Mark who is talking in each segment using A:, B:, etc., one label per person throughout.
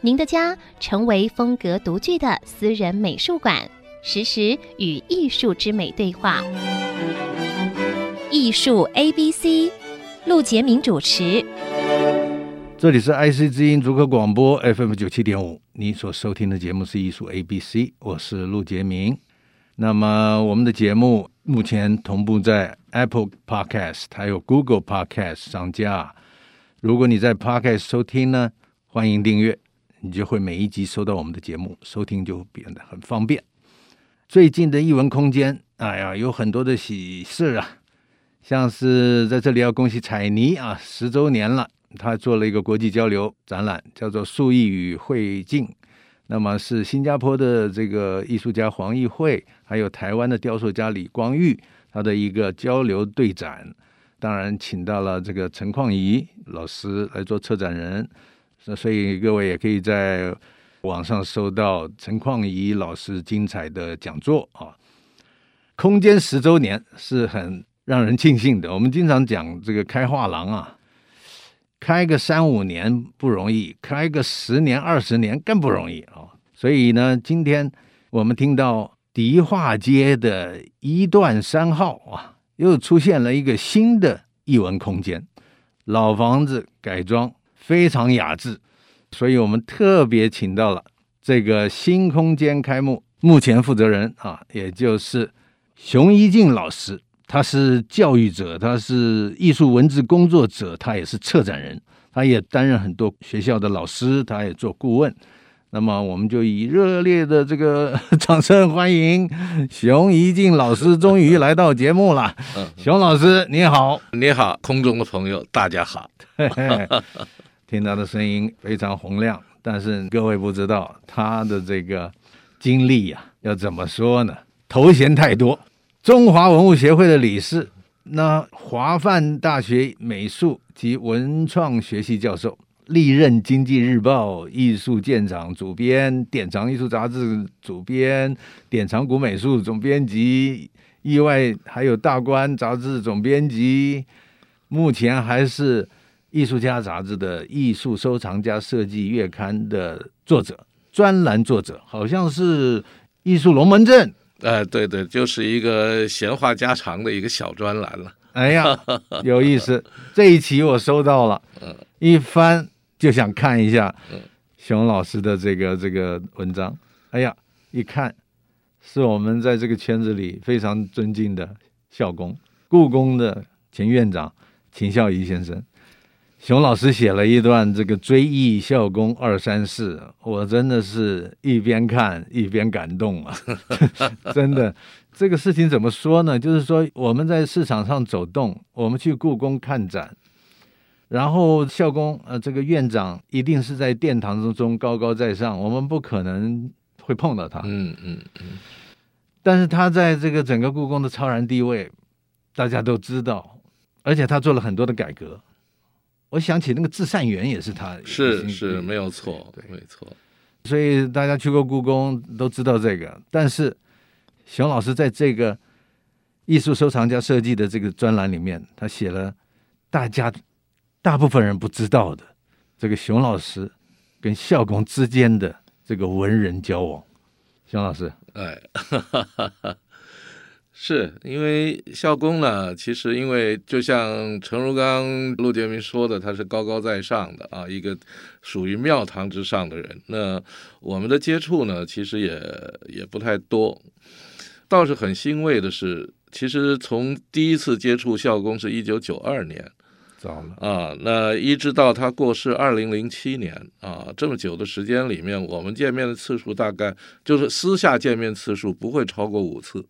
A: 您的家成为风格独具的私人美术馆，实时与艺术之美对话。艺术 A B C，陆杰明主持。
B: 这里是 IC 之音足科广播 FM 九七点五，你所收听的节目是艺术 A B C，我是陆杰明。那么我们的节目目前同步在 Apple Podcast 还有 Google Podcast 上架。如果你在 Podcast 收听呢，欢迎订阅。你就会每一集收到我们的节目，收听就变得很方便。最近的艺文空间，哎呀，有很多的喜事啊，像是在这里要恭喜彩妮啊，十周年了，他做了一个国际交流展览，叫做“素艺与会境”，那么是新加坡的这个艺术家黄艺慧，还有台湾的雕塑家李光裕，他的一个交流对展，当然请到了这个陈旷仪老师来做策展人。那所以各位也可以在网上搜到陈旷仪老师精彩的讲座啊。空间十周年是很让人庆幸的。我们经常讲这个开画廊啊，开个三五年不容易，开个十年二十年更不容易啊。所以呢，今天我们听到迪化街的一段三号啊，又出现了一个新的艺文空间，老房子改装。非常雅致，所以我们特别请到了这个新空间开幕目前负责人啊，也就是熊一静老师。他是教育者，他是艺术文字工作者，他也是策展人，他也担任很多学校的老师，他也做顾问。那么，我们就以热烈的这个 掌声欢迎熊一静老师，终于来到节目了。熊老师，你好，
C: 你好，空中的朋友，大家好。
B: 听他的声音非常洪亮，但是各位不知道他的这个经历呀、啊，要怎么说呢？头衔太多，中华文物协会的理事，那华范大学美术及文创学系教授，历任经济日报艺术鉴赏主编、典藏艺术杂志主编、典藏古美术总编辑，意外还有大观杂志总编辑，目前还是。艺术家杂志的艺术收藏家设计月刊的作者，专栏作者，好像是艺术龙门阵。
C: 呃，对对，就是一个闲话家常的一个小专栏了。
B: 哎呀，有意思！这一期我收到了，一翻就想看一下熊老师的这个这个文章。哎呀，一看是我们在这个圈子里非常尊敬的校工，故宫的前院长秦孝仪先生。熊老师写了一段这个追忆孝公二三事，我真的是一边看一边感动啊！真的，这个事情怎么说呢？就是说我们在市场上走动，我们去故宫看展，然后孝公呃这个院长一定是在殿堂之中高高在上，我们不可能会碰到他。嗯嗯嗯。但是他在这个整个故宫的超然地位，大家都知道，而且他做了很多的改革。我想起那个至善园也是他，
C: 是是没有错，对，没错。
B: 所以大家去过故宫都知道这个。但是熊老师在这个艺术收藏家设计的这个专栏里面，他写了大家大部分人不知道的这个熊老师跟校工之间的这个文人交往。熊老师，
C: 哎。是因为校工呢，其实因为就像陈如刚、陆杰明说的，他是高高在上的啊，一个属于庙堂之上的人。那我们的接触呢，其实也也不太多。倒是很欣慰的是，其实从第一次接触校工是一九九二年，
B: 早了
C: 啊。那一直到他过世二零零七年啊，这么久的时间里面，我们见面的次数大概就是私下见面次数不会超过五次。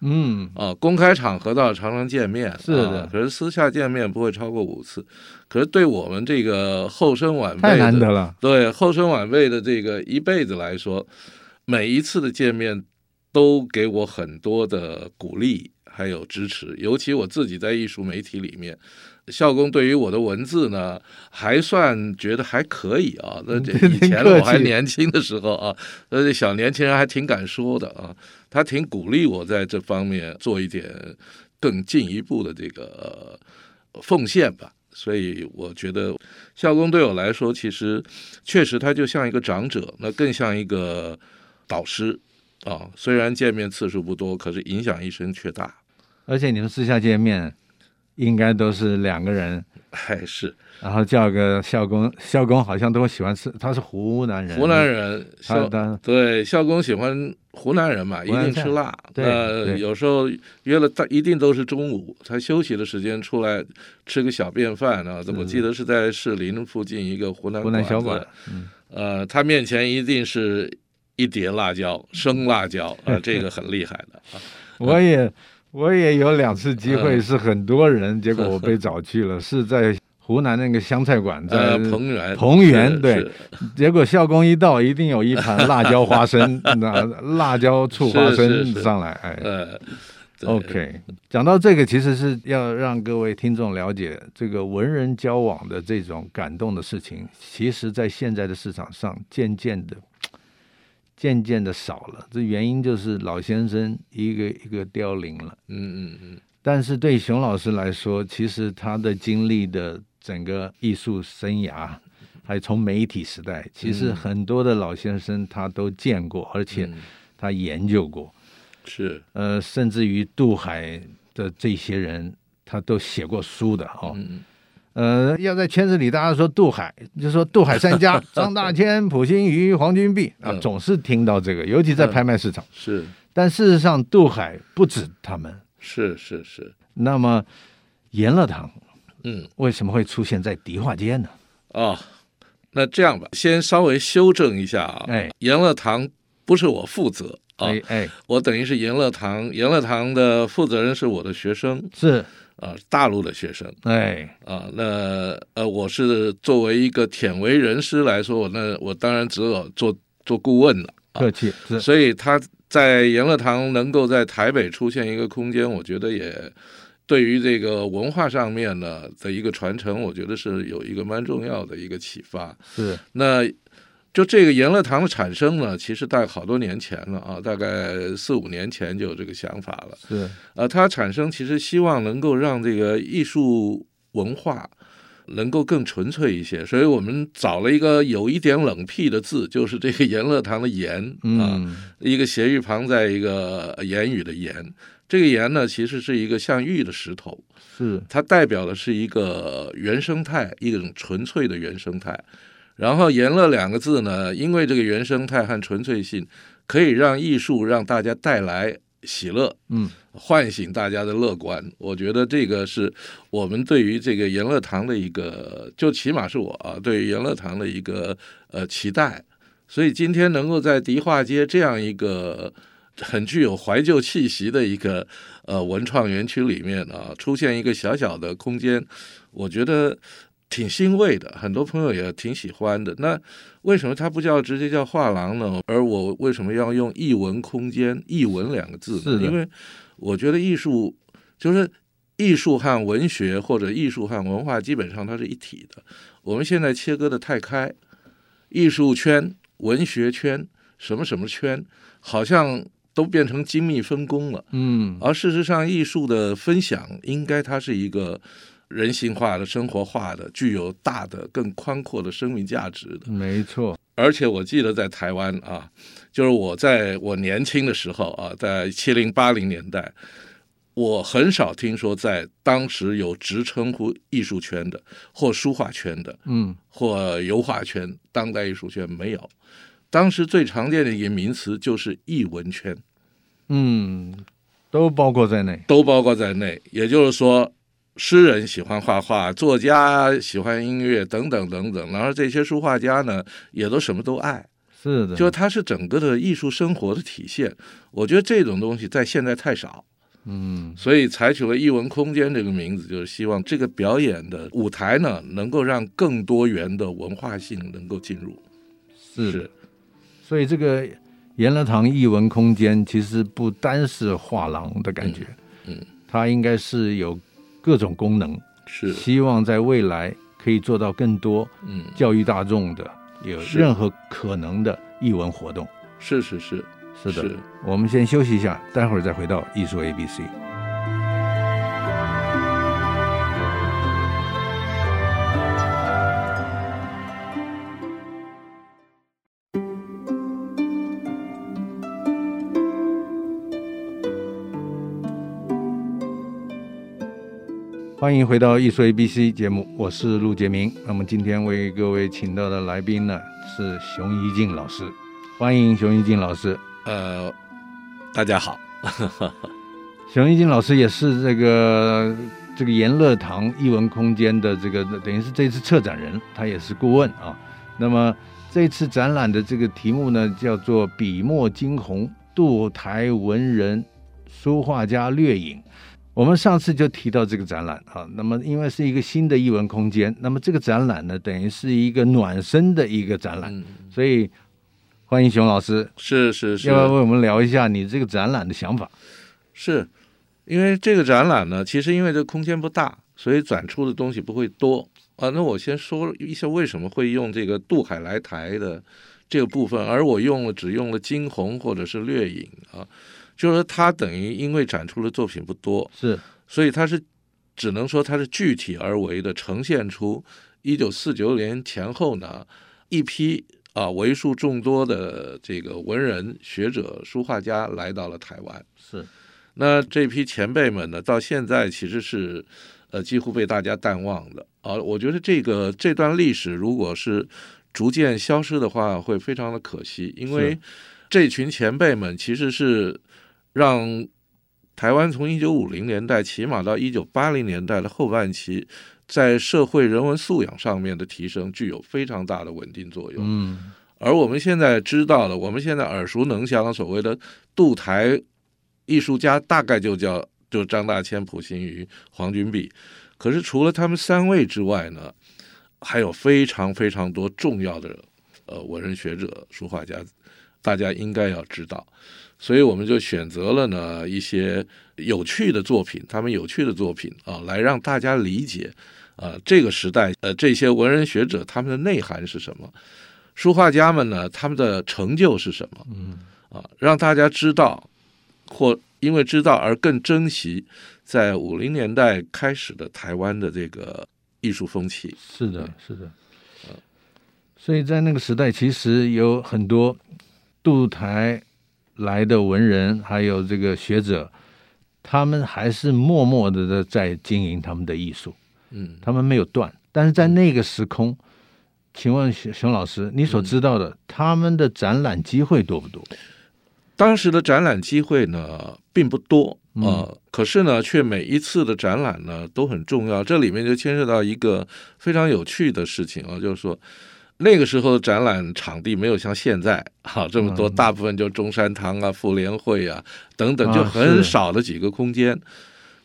B: 嗯
C: 啊，公开场合倒常常见面，
B: 是的
C: 啊，可是私下见面不会超过五次。可是对我们这个后生晚辈
B: 太难得，了，
C: 对后生晚辈的这个一辈子来说，每一次的见面都给我很多的鼓励还有支持。尤其我自己在艺术媒体里面，校工对于我的文字呢，还算觉得还可以啊。那这以前我还年轻的时候啊，那这小年轻人还挺敢说的啊。他挺鼓励我在这方面做一点更进一步的这个奉献吧。所以我觉得校工对我来说，其实确实他就像一个长者，那更像一个导师啊。虽然见面次数不多，可是影响一生却大。
B: 而且你们私下见面，应该都是两个人，
C: 还是
B: 然后叫个校工，校工好像都喜欢吃，他是湖南人，
C: 湖南人，校
B: 他
C: 对校工喜欢湖南人嘛，一定吃辣。
B: 对，
C: 呃，有时候约了他，一定都是中午，他休息的时间出来吃个小便饭啊。我记得是在士林附近一个湖南
B: 湖南小馆，嗯，
C: 呃，他面前一定是一碟辣椒，生辣椒啊，呃，这个很厉害的啊。
B: 我也。我也有两次机会是很多人，嗯、结果我被找去了，是在湖南那个湘菜馆，在
C: 彭园。
B: 彭园对，结果校工一到，一定有一盘辣椒花生，那辣椒醋花生上来，哎，
C: 呃
B: ，OK，讲到这个，其实是要让各位听众了解，这个文人交往的这种感动的事情，其实在现在的市场上渐渐的。渐渐的少了，这原因就是老先生一个一个凋零了。
C: 嗯嗯嗯。
B: 但是对熊老师来说，其实他的经历的整个艺术生涯，还从媒体时代，其实很多的老先生他都见过，而且他研究过。
C: 是。
B: 呃，甚至于杜海的这些人，他都写过书的哈。嗯呃，要在圈子里，大家说杜海，就说杜海三家：张大千、溥心畬、黄君璧啊，总是听到这个，尤其在拍卖市场。
C: 是，
B: 但事实上，杜海不止他们。
C: 是是是。
B: 那么，严乐堂，
C: 嗯，
B: 为什么会出现在迪化街呢？
C: 哦，那这样吧，先稍微修正一下啊。
B: 哎，
C: 严乐堂不是我负责啊，
B: 哎哎，
C: 我等于是严乐堂，严乐堂的负责人是我的学生。
B: 是。
C: 啊，大陆的学生，
B: 哎，
C: 啊，那呃，我是作为一个忝为人师来说，我那我当然只有做做顾问了，
B: 啊、客气。
C: 所以他在研乐堂能够在台北出现一个空间，我觉得也对于这个文化上面呢的一个传承，我觉得是有一个蛮重要的一个启发。
B: 是，
C: 那。就这个研乐堂的产生呢，其实大概好多年前了啊，大概四五年前就有这个想法了。
B: 是，
C: 呃，它产生其实希望能够让这个艺术文化能够更纯粹一些，所以我们找了一个有一点冷僻的字，就是这个研乐堂的研啊，
B: 嗯、
C: 一个斜玉旁，在一个言语的言。这个言呢，其实是一个像玉的石头，
B: 是
C: 它代表的是一个原生态，一种纯粹的原生态。然后“言乐”两个字呢，因为这个原生态和纯粹性，可以让艺术让大家带来喜乐，
B: 嗯，
C: 唤醒大家的乐观。我觉得这个是我们对于这个言乐堂的一个，就起码是我啊，对于言乐堂的一个呃期待。所以今天能够在迪化街这样一个很具有怀旧气息的一个呃文创园区里面啊，出现一个小小的空间，我觉得。挺欣慰的，很多朋友也挺喜欢的。那为什么它不叫直接叫画廊呢？而我为什么要用艺文空间、艺文两个字呢？因为我觉得艺术就是艺术和文学或者艺术和文化基本上它是一体的。我们现在切割的太开，艺术圈、文学圈、什么什么圈，好像都变成精密分工了。
B: 嗯。
C: 而事实上，艺术的分享应该它是一个。人性化的、生活化的、具有大的、更宽阔的生命价值的，
B: 没错。
C: 而且我记得在台湾啊，就是我在我年轻的时候啊，在七零八零年代，我很少听说在当时有直称呼艺术圈的，或书画圈的，
B: 嗯，
C: 或油画圈、当代艺术圈没有。当时最常见的一个名词就是艺文圈，
B: 嗯，都包括在内，
C: 都包括在内。也就是说。诗人喜欢画画，作家喜欢音乐，等等等等。然后这些书画家呢，也都什么都爱。
B: 是的，
C: 就它是整个的艺术生活的体现。我觉得这种东西在现在太少。嗯，所以采取了艺文空间这个名字，就是希望这个表演的舞台呢，能够让更多元的文化性能够进入。
B: 是，是，所以这个言乐堂艺文空间其实不单是画廊的感觉，嗯，嗯，它应该是有各种功能，是希望在未来可以做到更多，嗯，教育大众的有任何可能的译文活动。
C: 是是是。
B: 是的，是我们先休息一下，待会儿再回到艺术 A B C。欢迎回到艺术 A B C 节目，我是陆杰明。那么今天为各位请到的来宾呢是熊一静老师，欢迎熊一静老师。
C: 呃，大家好，
B: 熊一静老师也是这个这个言乐堂艺文空间的这个等于是这次策展人，他也是顾问啊。那么这次展览的这个题目呢，叫做“笔墨惊鸿：渡台文人书画家掠影”。我们上次就提到这个展览啊。那么因为是一个新的艺文空间，那么这个展览呢，等于是一个暖身的一个展览，嗯、所以。欢迎熊老师，
C: 是是是，
B: 要不要为我们聊一下你这个展览的想法？
C: 是，因为这个展览呢，其实因为这个空间不大，所以展出的东西不会多啊。那我先说一下为什么会用这个渡海来台的这个部分，而我用了只用了惊鸿或者是掠影啊，就是说他等于因为展出的作品不多，
B: 是，
C: 所以他是只能说他是具体而为的呈现出一九四九年前后呢一批。啊，为数众多的这个文人学者、书画家来到了台湾。
B: 是，
C: 那这批前辈们呢，到现在其实是呃几乎被大家淡忘的。啊，我觉得这个这段历史如果是逐渐消失的话，会非常的可惜。因为这群前辈们其实是让台湾从一九五零年代起码到一九八零年代的后半期。在社会人文素养上面的提升，具有非常大的稳定作用。嗯，而我们现在知道的，我们现在耳熟能详的所谓的渡台艺术家，大概就叫就张大千、溥心于、黄君璧。可是除了他们三位之外呢，还有非常非常多重要的呃文人学者、书画家，大家应该要知道。所以我们就选择了呢一些有趣的作品，他们有趣的作品啊，来让大家理解。呃，这个时代，呃，这些文人学者他们的内涵是什么？书画家们呢，他们的成就是什么？嗯，啊，让大家知道，或因为知道而更珍惜，在五零年代开始的台湾的这个艺术风气。
B: 是的，是的。所以在那个时代，其实有很多渡台来的文人，还有这个学者，他们还是默默的在经营他们的艺术。嗯，他们没有断，但是在那个时空，请问熊熊老师，你所知道的，嗯、他们的展览机会多不多？
C: 当时的展览机会呢，并不多啊、呃嗯，可是呢，却每一次的展览呢都很重要。这里面就牵涉到一个非常有趣的事情啊，就是说，那个时候展览场地没有像现在好、啊、这么多、嗯，大部分就中山堂啊、妇联会啊等等，就很少的几个空间。啊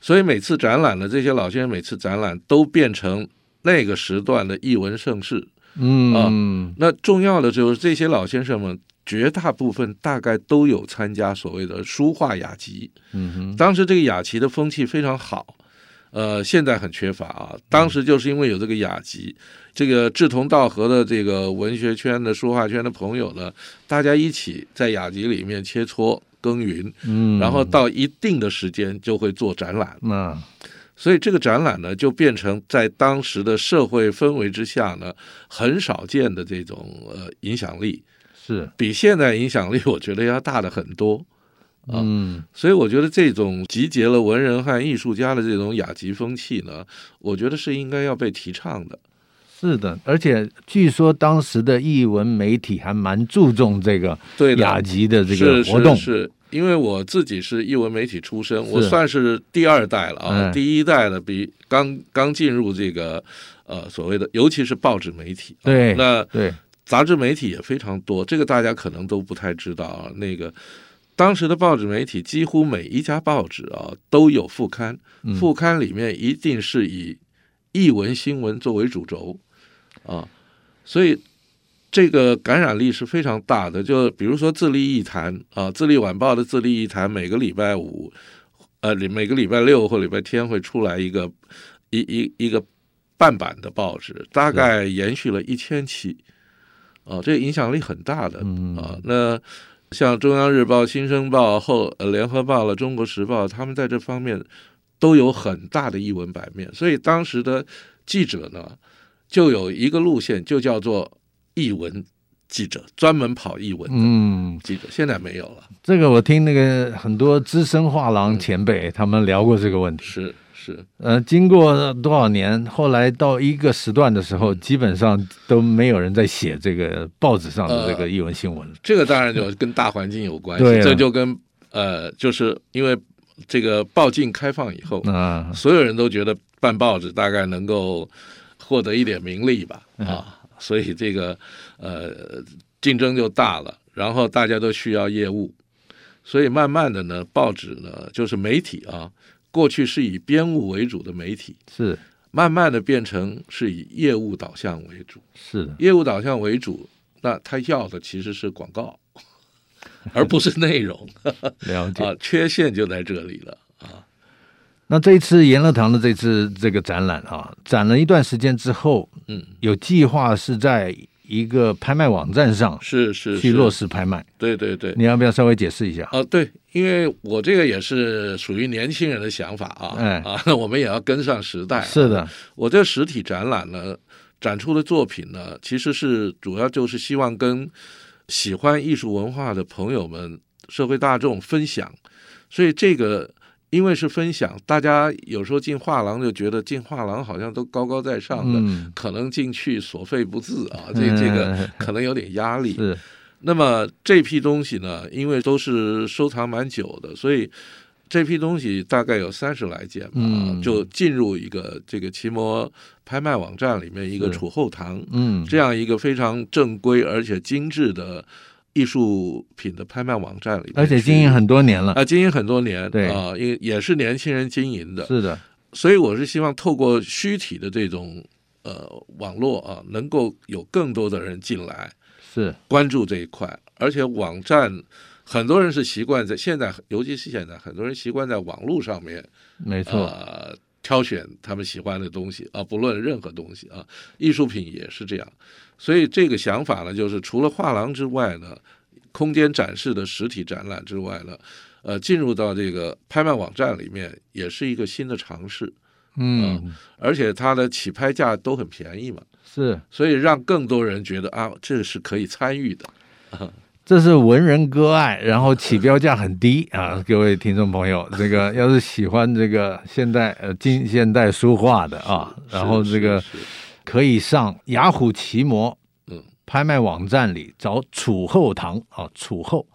C: 所以每次展览的这些老先生，每次展览都变成那个时段的艺文盛世。嗯啊，那重要的就是这些老先生们，绝大部分大概都有参加所谓的书画雅集。嗯哼，当时这个雅集的风气非常好，呃，现在很缺乏啊。当时就是因为有这个雅集，这个志同道合的这个文学圈的书画圈的朋友呢，大家一起在雅集里面切磋。耕耘，嗯，然后到一定的时间就会做展览，嗯，所以这个展览呢，就变成在当时的社会氛围之下呢，很少见的这种呃影响力，
B: 是
C: 比现在影响力我觉得要大的很多，嗯，所以我觉得这种集结了文人和艺术家的这种雅集风气呢，我觉得是应该要被提倡的。
B: 是的，而且据说当时的译文媒体还蛮注重这个雅集的这个活动。
C: 是因为我自己是译文媒体出身，我算是第二代了啊。第一代的比刚刚进入这个呃所谓的，尤其是报纸媒体。
B: 对，
C: 那
B: 对
C: 杂志媒体也非常多，这个大家可能都不太知道啊。那个当时的报纸媒体几乎每一家报纸啊都有副刊，副刊里面一定是以译文新闻作为主轴啊，所以这个感染力是非常大的。就比如说《自立艺坛》啊，《自立晚报》的《自立艺坛》每个礼拜五，呃，每个礼拜六或礼拜天会出来一个一一一个半版的报纸，大概延续了一千期。啊，这个影响力很大的啊。那像中央日报、新生报、后呃联合报了、中国时报，他们在这方面都有很大的译文版面。所以当时的记者呢，就有一个路线，就叫做译文记者，专门跑译文嗯记者。嗯、现在没有了。
B: 这个我听那个很多资深画廊前辈、嗯、他们聊过这个问题。
C: 是。是，
B: 呃，经过多少年，后来到一个时段的时候，基本上都没有人在写这个报纸上的这个译文新闻。
C: 呃，这个当然就跟大环境有关系，这就跟呃，就是因为这个报禁开放以后，啊，所有人都觉得办报纸大概能够获得一点名利吧，啊，所以这个呃竞争就大了，然后大家都需要业务，所以慢慢的呢，报纸呢就是媒体啊。过去是以编务为主的媒体，是慢慢的变成是以业务导向为主，
B: 是的
C: 业务导向为主，那他要的其实是广告，而不是内容。
B: 了解
C: 啊，缺陷就在这里了啊。
B: 那这一次颜乐堂的这次这个展览啊，展了一段时间之后，嗯，有计划是在。一个拍卖网站上
C: 是是
B: 去落实拍卖，
C: 对对对，
B: 你要不要稍微解释一下？
C: 哦，对，因为我这个也是属于年轻人的想法啊，哎啊，那我们也要跟上时代。
B: 是的，
C: 我这实体展览呢，展出的作品呢，其实是主要就是希望跟喜欢艺术文化的朋友们、社会大众分享，所以这个。因为是分享，大家有时候进画廊就觉得进画廊好像都高高在上的，嗯、可能进去所费不自啊，这这个可能有点压力。是，那么这批东西呢，因为都是收藏蛮久的，所以这批东西大概有三十来件吧，嗯、就进入一个这个奇摩拍卖网站里面一个储后堂，嗯，这样一个非常正规而且精致的。艺术品的拍卖网站里面，
B: 而且经营很多年了
C: 啊，经营很多年，
B: 对
C: 啊，也也是年轻人经营的，
B: 是的。
C: 所以我是希望透过虚体的这种呃网络啊，能够有更多的人进来，
B: 是
C: 关注这一块。而且网站很多人是习惯在现在，尤其是现在，很多人习惯在网络上面，
B: 没错，
C: 呃，挑选他们喜欢的东西啊，不论任何东西啊，艺术品也是这样。所以这个想法呢，就是除了画廊之外呢，空间展示的实体展览之外呢，呃，进入到这个拍卖网站里面，也是一个新的尝试。嗯、呃，而且它的起拍价都很便宜嘛，
B: 是，
C: 所以让更多人觉得啊，这是可以参与的。
B: 这是文人割爱，然后起标价很低 啊，各位听众朋友，这个要是喜欢这个现代呃近现代书画的啊，然后这个。可以上雅虎奇摩嗯拍卖网站里找楚后堂啊，楚后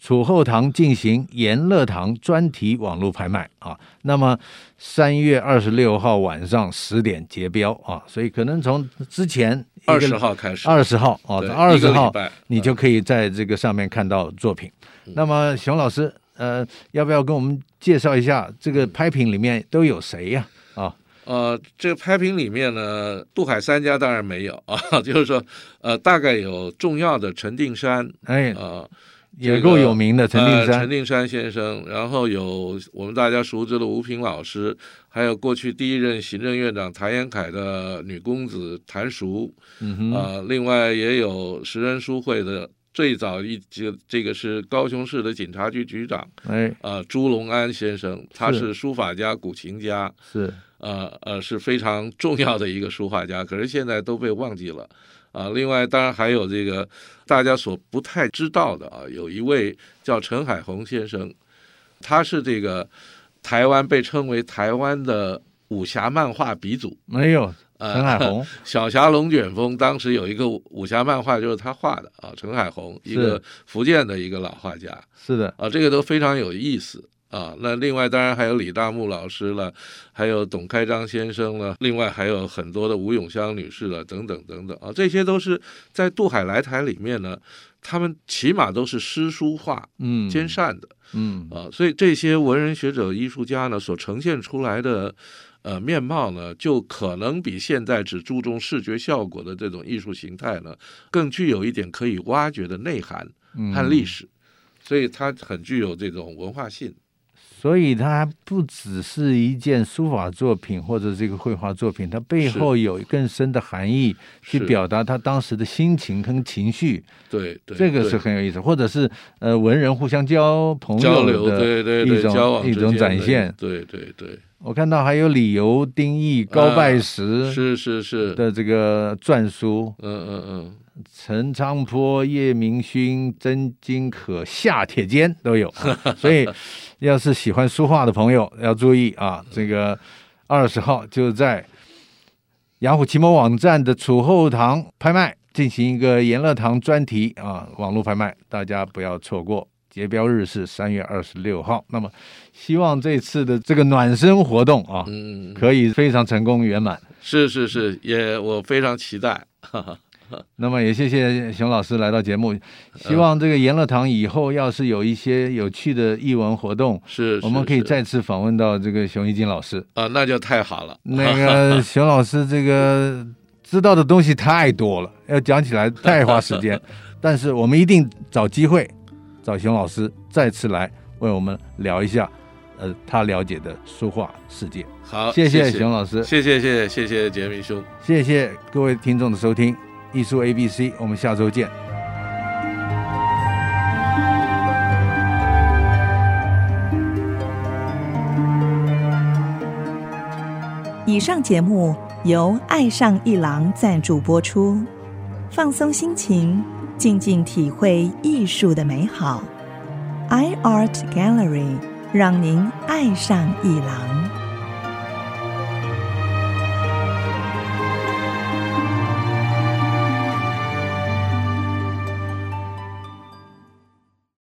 B: 楚后堂进行颜乐堂专题网络拍卖啊。那么三月二十六号晚上十点结标啊，所以可能从之前
C: 二十号开始，
B: 二十号啊，二十号你就可以在这个上面看到作品。嗯、那么熊老师，呃，要不要跟我们介绍一下这个拍品里面都有谁呀？啊？
C: 呃，这个拍品里面呢，杜海三家当然没有 啊，就是说，呃，大概有重要的陈定山，
B: 哎，啊，也够有名的陈定山，
C: 呃，陈定山先生，然后有我们大家熟知的吴平老师，还有过去第一任行政院长谭延凯的女公子谭淑，嗯哼，啊，呃，另外也有时人书会的最早一这这个是高雄市的警察局局长，哎，啊，呃，朱龙安先生，他是书法家、古琴家，
B: 是。
C: 呃呃，是非常重要的一个书画家，可是现在都被忘记了啊。另外，当然还有这个大家所不太知道的啊，有一位叫陈海红先生，他是这个台湾被称为台湾的武侠漫画鼻祖。
B: 没有，陈海红，呃、
C: 小侠龙卷风当时有一个武侠漫画就是他画的啊，陈海红，一个福建的一个老画家。
B: 是的，
C: 啊，这个都非常有意思。啊。那另外当然还有李大木老师了，还有董开章先生了，另外还有很多的吴永香女士了，等等等等啊，这些都是在渡海来台里面呢，他们起码都是诗书画嗯兼善的嗯啊，所以这些文人学者艺术家呢所呈现出来的。呃，面貌呢，就可能比现在只注重视觉效果的这种艺术形态呢，更具有一点可以挖掘的内涵和历史，嗯、所以它很具有这种文化性。
B: 所以它不只是一件书法作品或者这个绘画作品，它背后有更深的含义，去表达他当时的心情跟情绪。
C: 对，对，
B: 这个是很有意思。或者是呃，文人互相交朋友的一种
C: 对对对交往
B: 一种展现。
C: 对对对。
B: 我看到还有李由、丁义、高拜石，
C: 是是是
B: 的这个篆书，
C: 嗯嗯嗯，
B: 陈昌坡、叶明勋、曾金可、夏铁坚都有，所以要是喜欢书画的朋友要注意啊，这个二十号就在雅虎奇摩网站的楚后堂拍卖进行一个颜乐堂专题啊网络拍卖，大家不要错过。结标日是三月二十六号，那么希望这次的这个暖身活动啊，嗯，可以非常成功圆满。
C: 是是是，也我非常期待。
B: 那么也谢谢熊老师来到节目，希望这个言乐堂以后要是有一些有趣的艺文活动，
C: 是，
B: 我们可以再次访问到这个熊一金老师。
C: 啊，那就太好了。
B: 那个熊老师这个知道的东西太多了，要讲起来太花时间，但是我们一定找机会。找熊老师再次来为我们聊一下，呃，他了解的书画世界。
C: 好，
B: 谢谢。熊老师，
C: 谢谢谢谢谢谢杰明兄，
B: 谢谢各位听众的收听，艺术 A B C，我们下周见。
D: 以上节目由爱上一郎赞助播出，放松心情。静静体会艺术的美好，iArt Gallery 让您爱上艺廊。